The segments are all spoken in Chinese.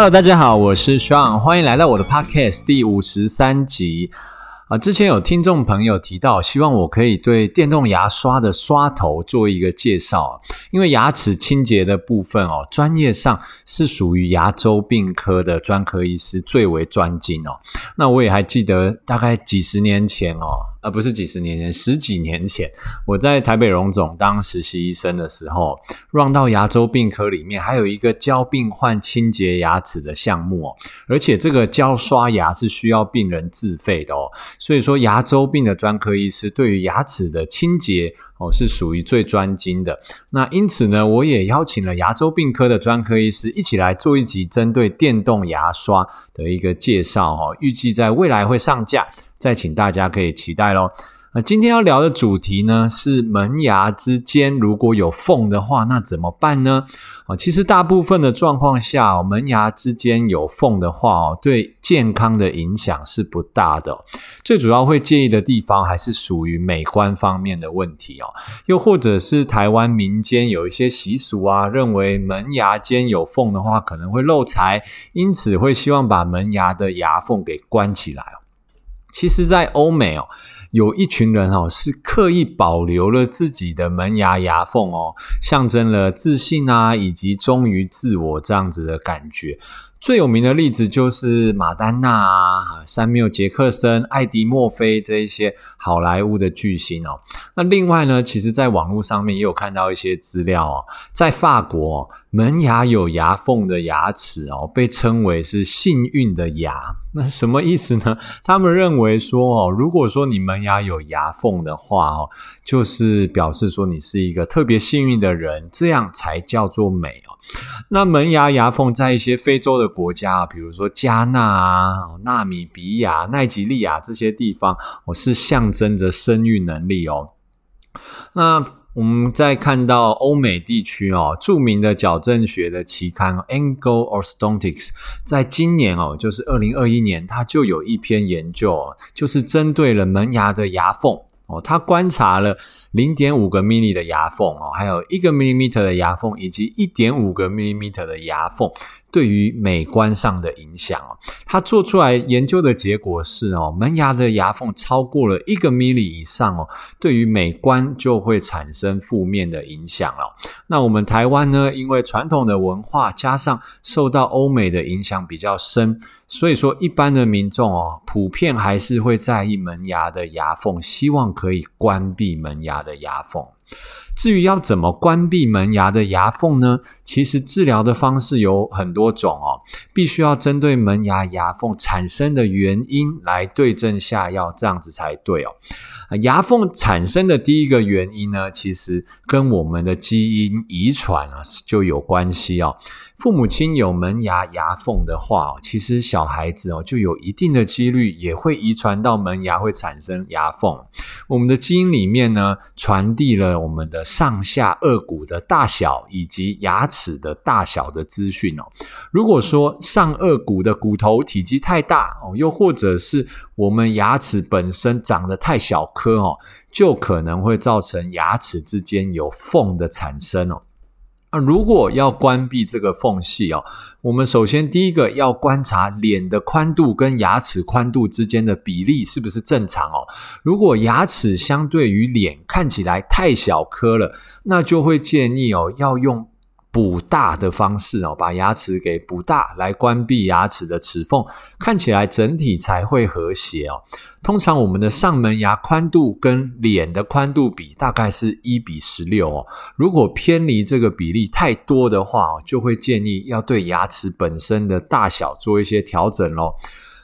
Hello，大家好，我是 Sean，欢迎来到我的 Podcast 第五十三集。啊，之前有听众朋友提到，希望我可以对电动牙刷的刷头做一个介绍，因为牙齿清洁的部分哦，专业上是属于牙周病科的专科医师最为专精哦。那我也还记得，大概几十年前哦。而不是几十年前，十几年前，我在台北荣总当实习医生的时候让到牙周病科里面，还有一个教病患清洁牙齿的项目哦，而且这个教刷牙是需要病人自费的哦，所以说牙周病的专科医师对于牙齿的清洁哦是属于最专精的。那因此呢，我也邀请了牙周病科的专科医师一起来做一集针对电动牙刷的一个介绍哦，预计在未来会上架。再请大家可以期待喽。那今天要聊的主题呢，是门牙之间如果有缝的话，那怎么办呢？啊，其实大部分的状况下，门牙之间有缝的话哦，对健康的影响是不大的。最主要会介意的地方，还是属于美观方面的问题哦。又或者是台湾民间有一些习俗啊，认为门牙间有缝的话，可能会漏财，因此会希望把门牙的牙缝给关起来。其实，在欧美哦，有一群人哦，是刻意保留了自己的门牙牙缝哦，象征了自信啊，以及忠于自我这样子的感觉。最有名的例子就是马丹娜啊、山缪杰克森、艾迪墨菲这一些好莱坞的巨星哦。那另外呢，其实在网络上面也有看到一些资料哦，在法国，门牙有牙缝的牙齿哦，被称为是幸运的牙。那什么意思呢？他们认为说哦，如果说你门牙有牙缝的话哦，就是表示说你是一个特别幸运的人，这样才叫做美哦。那门牙牙缝在一些非洲的国家，比如说加纳啊、纳米比亚、奈及利亚这些地方，哦，是象征着生育能力哦。那我们再看到欧美地区哦，著名的矫正学的期刊《Angle Orthodontics》在今年哦，就是二零二一年，它就有一篇研究，就是针对了门牙的牙缝。哦，他观察了零点五个 mm 的牙缝哦，还有一个 mm 的牙缝，以及一点五个 mm 的牙缝对于美观上的影响哦。他做出来研究的结果是哦，门牙的牙缝超过了一个 mm 以上哦，对于美观就会产生负面的影响了。那我们台湾呢，因为传统的文化加上受到欧美的影响比较深。所以说，一般的民众哦，普遍还是会在意门牙的牙缝，希望可以关闭门牙的的牙缝。至于要怎么关闭门牙的牙缝呢？其实治疗的方式有很多种哦，必须要针对门牙牙缝产生的原因来对症下药，这样子才对哦。牙缝产生的第一个原因呢，其实跟我们的基因遗传啊就有关系哦。父母亲有门牙牙缝的话哦，其实小孩子哦就有一定的几率也会遗传到门牙会产生牙缝。我们的基因里面呢，传递了我们的上下颚骨的大小以及牙齿的大小的资讯哦。如果说上颚骨的骨头体积太大哦，又或者是我们牙齿本身长得太小颗哦，就可能会造成牙齿之间有缝的产生哦。那如果要关闭这个缝隙哦，我们首先第一个要观察脸的宽度跟牙齿宽度之间的比例是不是正常哦。如果牙齿相对于脸看起来太小颗了，那就会建议哦要用。补大的方式哦，把牙齿给补大，来关闭牙齿的齿缝，看起来整体才会和谐哦。通常我们的上门牙宽度跟脸的宽度比大概是一比十六哦。如果偏离这个比例太多的话哦，就会建议要对牙齿本身的大小做一些调整咯。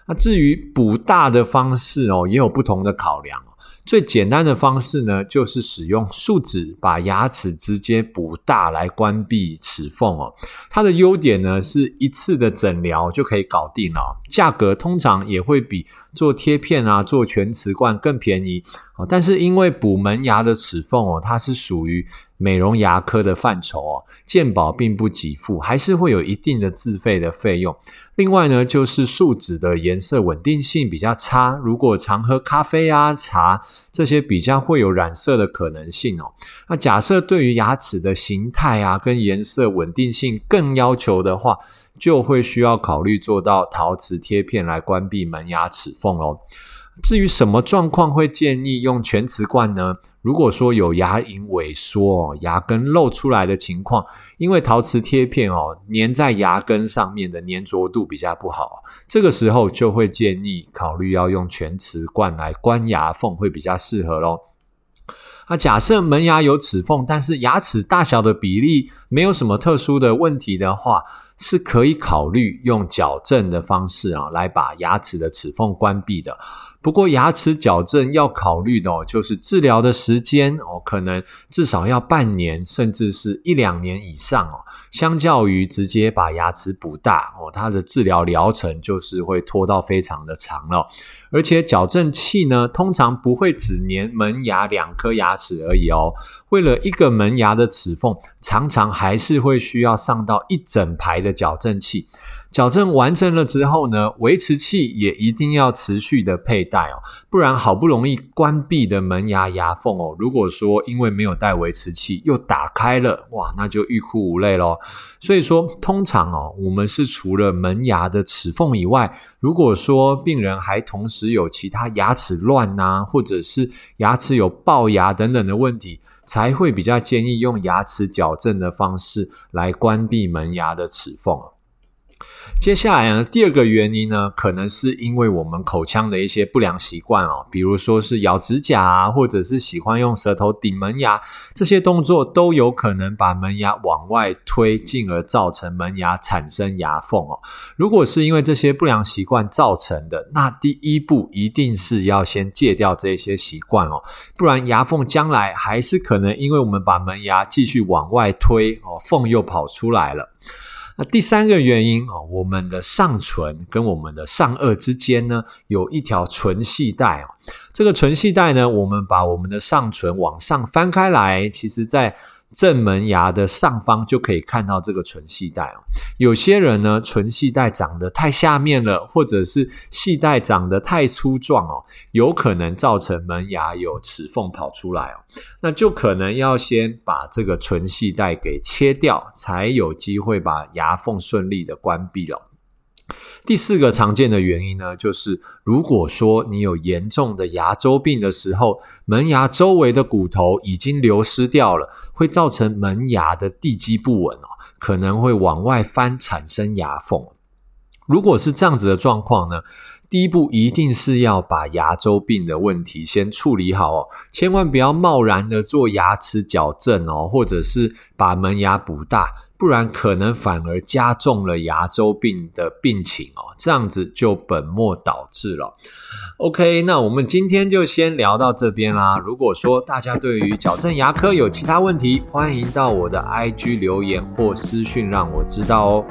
那至于补大的方式哦，也有不同的考量。最简单的方式呢，就是使用树脂把牙齿直接补大来关闭齿缝哦。它的优点呢，是一次的诊疗就可以搞定了，价格通常也会比做贴片啊、做全瓷冠更便宜哦，但是因为补门牙的齿缝哦，它是属于美容牙科的范畴哦，健保并不给付，还是会有一定的自费的费用。另外呢，就是树脂的颜色稳定性比较差，如果常喝咖啡啊、茶这些，比较会有染色的可能性哦。那假设对于牙齿的形态啊跟颜色稳定性更要求的话，就会需要考虑做到陶瓷贴片来关闭门牙齿缝哦。至于什么状况会建议用全瓷冠呢？如果说有牙龈萎缩、牙根露出来的情况，因为陶瓷贴片哦粘在牙根上面的粘着度比较不好，这个时候就会建议考虑要用全瓷冠来关牙缝会比较适合咯。那假设门牙有齿缝，但是牙齿大小的比例没有什么特殊的问题的话，是可以考虑用矫正的方式啊来把牙齿的齿缝关闭的。不过牙齿矫正要考虑的哦，就是治疗的时间哦，可能至少要半年，甚至是一两年以上哦。相较于直接把牙齿补大哦，它的治疗疗程就是会拖到非常的长了。而且矫正器呢，通常不会只粘门牙两颗牙齿而已哦。为了一个门牙的齿缝，常常还是会需要上到一整排的矫正器。矫正完成了之后呢，维持器也一定要持续的佩戴哦，不然好不容易关闭的门牙牙缝哦，如果说因为没有带维持器又打开了，哇，那就欲哭无泪咯。所以说，通常哦，我们是除了门牙的齿缝以外，如果说病人还同时有其他牙齿乱呐，或者是牙齿有龅牙等等的问题，才会比较建议用牙齿矫正的方式来关闭门牙的齿缝。接下来呢，第二个原因呢，可能是因为我们口腔的一些不良习惯哦，比如说是咬指甲啊，或者是喜欢用舌头顶门牙，这些动作都有可能把门牙往外推，进而造成门牙产生牙缝哦。如果是因为这些不良习惯造成的，那第一步一定是要先戒掉这些习惯哦，不然牙缝将来还是可能因为我们把门牙继续往外推哦，缝又跑出来了。那第三个原因啊，我们的上唇跟我们的上颚之间呢，有一条唇系带啊。这个唇系带呢，我们把我们的上唇往上翻开来，其实在正门牙的上方就可以看到这个唇系带哦。有些人呢，唇系带长得太下面了，或者是系带长得太粗壮哦，有可能造成门牙有齿缝跑出来哦。那就可能要先把这个唇系带给切掉，才有机会把牙缝顺利的关闭了。第四个常见的原因呢，就是如果说你有严重的牙周病的时候，门牙周围的骨头已经流失掉了，会造成门牙的地基不稳哦，可能会往外翻，产生牙缝。如果是这样子的状况呢，第一步一定是要把牙周病的问题先处理好哦，千万不要贸然的做牙齿矫正哦，或者是把门牙补大，不然可能反而加重了牙周病的病情哦，这样子就本末倒置了。OK，那我们今天就先聊到这边啦。如果说大家对于矫正牙科有其他问题，欢迎到我的 IG 留言或私讯让我知道哦。